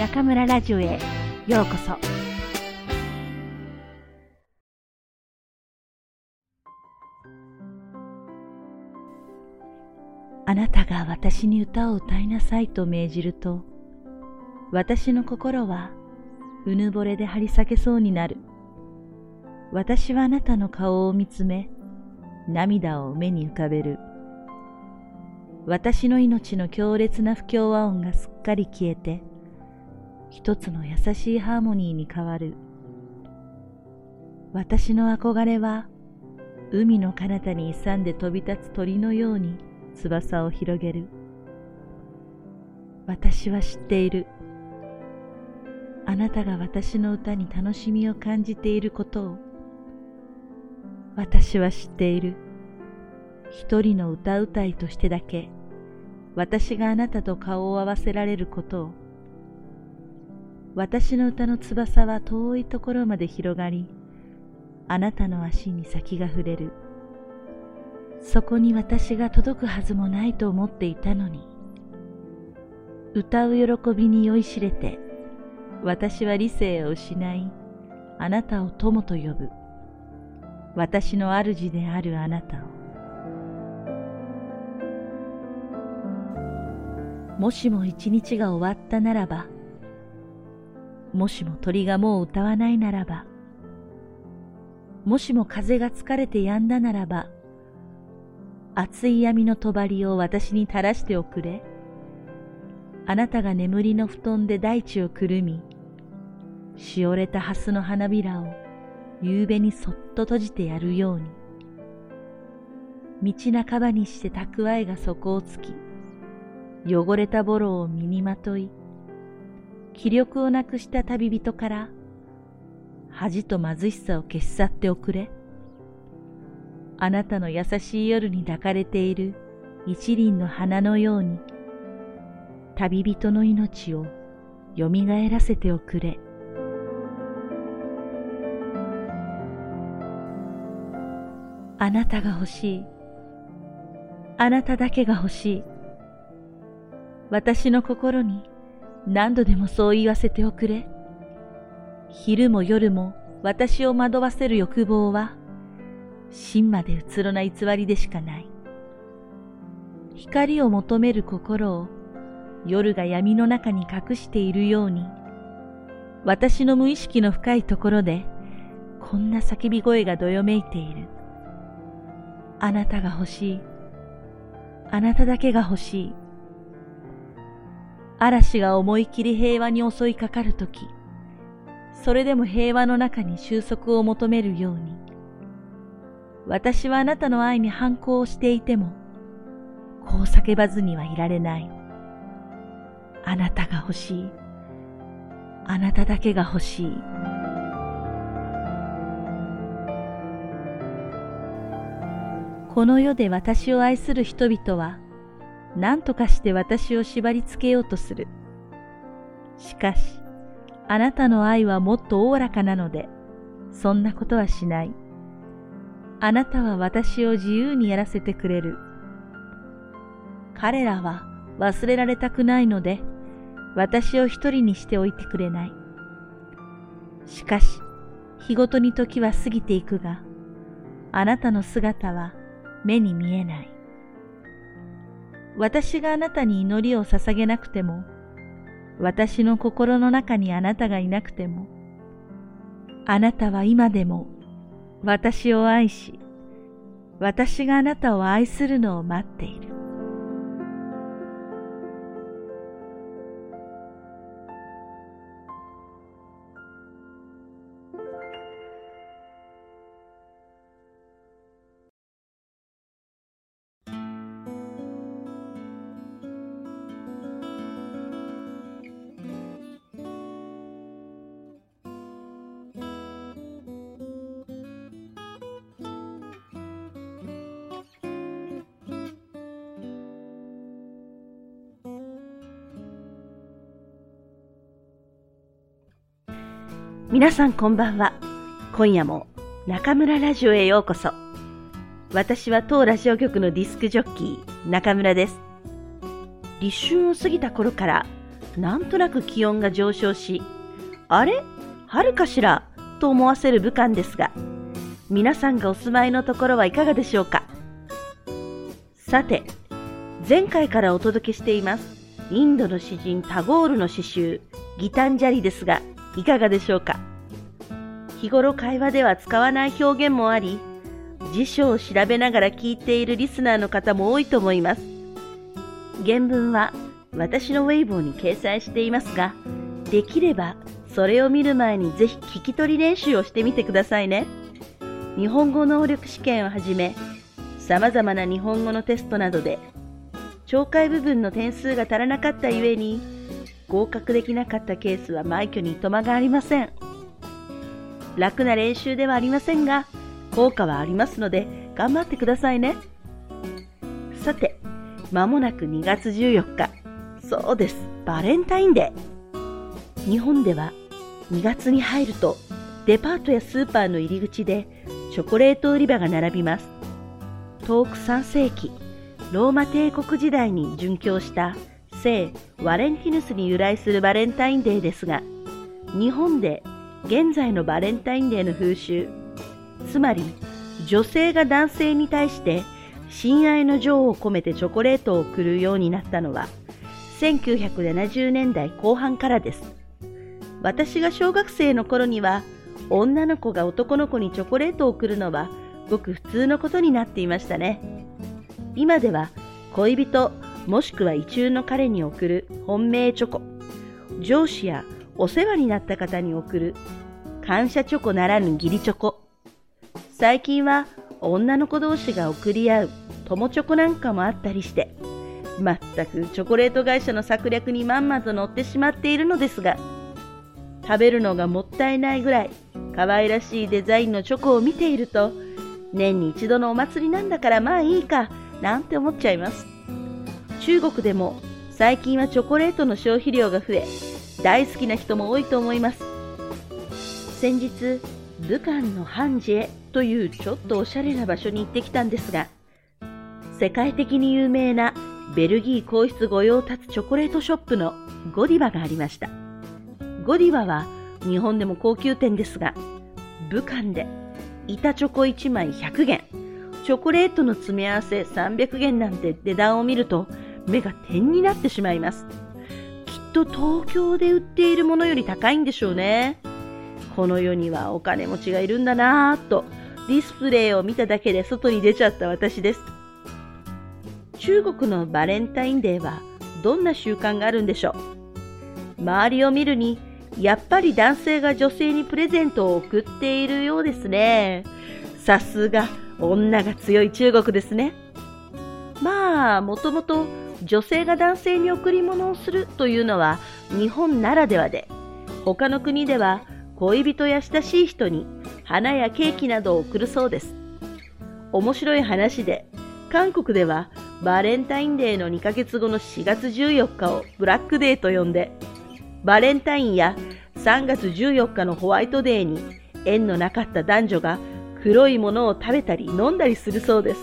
中村ラジオへようこそ。あなたが私に歌を歌いなさいと命じると私の心はうぬぼれで張り裂けそうになる。私はあなたの顔を見つめ涙を目に浮かべる。私の命の強烈な不協和音がすっかり消えて一つの優しいハーモニーに変わる。私の憧れは海の彼方に勇んで飛び立つ鳥のように翼を広げる。私は知っている。あなたが私の歌に楽しみを感じていることを。私は知っている。一人の歌うたいとしてだけ。私があなたと顔を合わせられることを。私の歌の翼は遠いところまで広がりあなたの足に先が触れる。そこに私が届くはずもないと思っていたのに。歌う喜びに酔いしれて私は理性を失いあなたを友と呼ぶ。私の主であるあなたを。もしも一日が終わったならば、もしも鳥がもう歌わないならば、もしも風が疲れて止んだならば、熱い闇の帳を私に垂らしておくれ。あなたが眠りの布団で大地をくるみ、しおれた蓮の花びらを夕べにそっと閉じてやるように。道半ばにして蓄えが底をつき、汚れたボロを身にまとい、気力をなくした旅人から恥と貧しさを消し去っておくれ。あなたの優しい夜に抱かれている一輪の花のように、旅人の命を蘇らせておくれ。あなたが欲しい。あなただけが欲しい。私の心に何度でもそう言わせておくれ。昼も夜も私を惑わせる欲望は、真までうつろな偽りでしかない。光を求める心を夜が闇の中に隠しているように、私の無意識の深いところで、こんな叫び声がどよめいている。あなたが欲しい。あなただけが欲しい。嵐が思い切り平和に襲いかかるとき、それでも平和の中に収束を求めるように、私はあなたの愛に反抗をしていても、こう叫ばずにはいられない。あなたが欲しい。あなただけが欲しい。この世で私を愛する人々は、何とかして私を縛り付けようとする。しかし、あなたの愛はもっとおおらかなので、そんなことはしない。あなたは私を自由にやらせてくれる。彼らは忘れられたくないので、私を一人にしておいてくれない。しかし、日ごとに時は過ぎていくが、あなたの姿は目に見えない。私があなたに祈りを捧げなくても、私の心の中にあなたがいなくても、あなたは今でも私を愛し、私があなたを愛するのを待っている。皆さんこんばんは。今夜も中村ラジオへようこそ。私は当ラジオ局のディスクジョッキー、中村です。立春を過ぎた頃からなんとなく気温が上昇し、あれ？春かしら？と思わせる武漢ですが、皆さんがお住まいのところはいかがでしょうか？さて、前回からお届けしています、インドの詩人タゴールの詩集、ギタンジャリですが、いかがでしょうか？日頃会話では使わない表現もあり、辞書を調べながら聞いているリスナーの方も多いと思います。原文は私のウェイボーに掲載していますが、できればそれを見る前にぜひ聞き取り練習をしてみてくださいね。日本語能力試験をはじめ、様々な日本語のテストなどで、懲戒部分の点数が足らなかったゆえに、合格できなかったケースは枚挙にいとまがありません。楽な練習ではありませんが、効果はありますので、頑張ってくださいね。さて、まもなく2月14日。そうです、バレンタインデー。日本では2月に入ると、デパートやスーパーの入り口でチョコレート売り場が並びます。遠く3世紀、ローマ帝国時代に殉教した聖ワレンティヌスに由来するバレンタインデーですが、日本で現在のバレンタインデーの風習、つまり女性が男性に対して親愛の情を込めてチョコレートを送るようになったのは1970年代後半からです。私が小学生の頃には女の子が男の子にチョコレートを送るのはごく普通のことになっていましたね。今では恋人もしくは異中の彼に送る本命チョコ、上司やお世話になった方に送る感謝チョコならぬ義理チョコ。最近は女の子同士が送り合う友チョコなんかもあったりして、全くチョコレート会社の策略にまんまと乗ってしまっているのですが、食べるのがもったいないぐらい可愛らしいデザインのチョコを見ていると、年に一度のお祭りなんだからまあいいか、なんて思っちゃいます。中国でも最近はチョコレートの消費量が増え、大好きな人も多いと思います。先日、武漢のハンジェというちょっとおしゃれな場所に行ってきたんですが、世界的に有名なベルギー皇室御用達チョコレートショップのゴディバがありました。ゴディバは日本でも高級店ですが、武漢で板チョコ1枚100元、チョコレートの詰め合わせ300元なんて値段を見ると目が点になってしまいます。きっと東京で売っているものより高いんでしょうね。この世にはお金持ちがいるんだなぁとディスプレイを見ただけで外に出ちゃった私です。中国のバレンタインデーはどんな習慣があるんでしょう？周りを見るにやっぱり男性が女性にプレゼントを贈っているようですね。さすが女が強い中国ですね。まあ、もともと女性が男性に贈り物をするというのは日本ならではで、他の国では恋人や親しい人に花やケーキなどを贈るそうです。面白い話で、韓国ではバレンタインデーの2ヶ月後の4月14日をブラックデーと呼んで、バレンタインや3月14日のホワイトデーに縁のなかった男女が黒いものを食べたり飲んだりするそうです。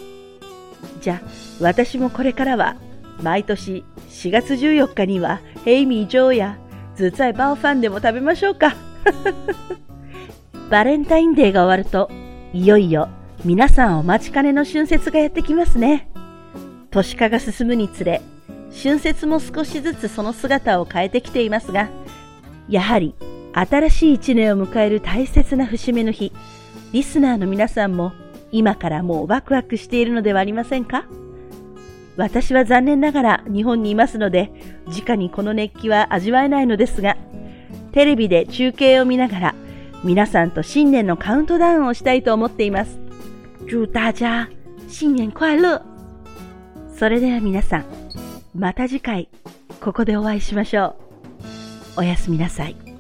じゃあ、私もこれからは毎年4月14日にはヘイミー・ジョーやズツァイ・バオファンでも食べましょうか。バレンタインデーが終わると、いよいよ皆さんお待ちかねの春節がやってきますね。都市化が進むにつれ、春節も少しずつその姿を変えてきていますが、やはり新しい一年を迎える大切な節目の日、リスナーの皆さんも今からもうワクワクしているのではありませんか？私は残念ながら日本にいますので、直にこの熱気は味わえないのですが、テレビで中継を見ながら、皆さんと新年のカウントダウンをしたいと思っています。祝大家新年快乐それでは皆さん、また次回、ここでお会いしましょう。おやすみなさい。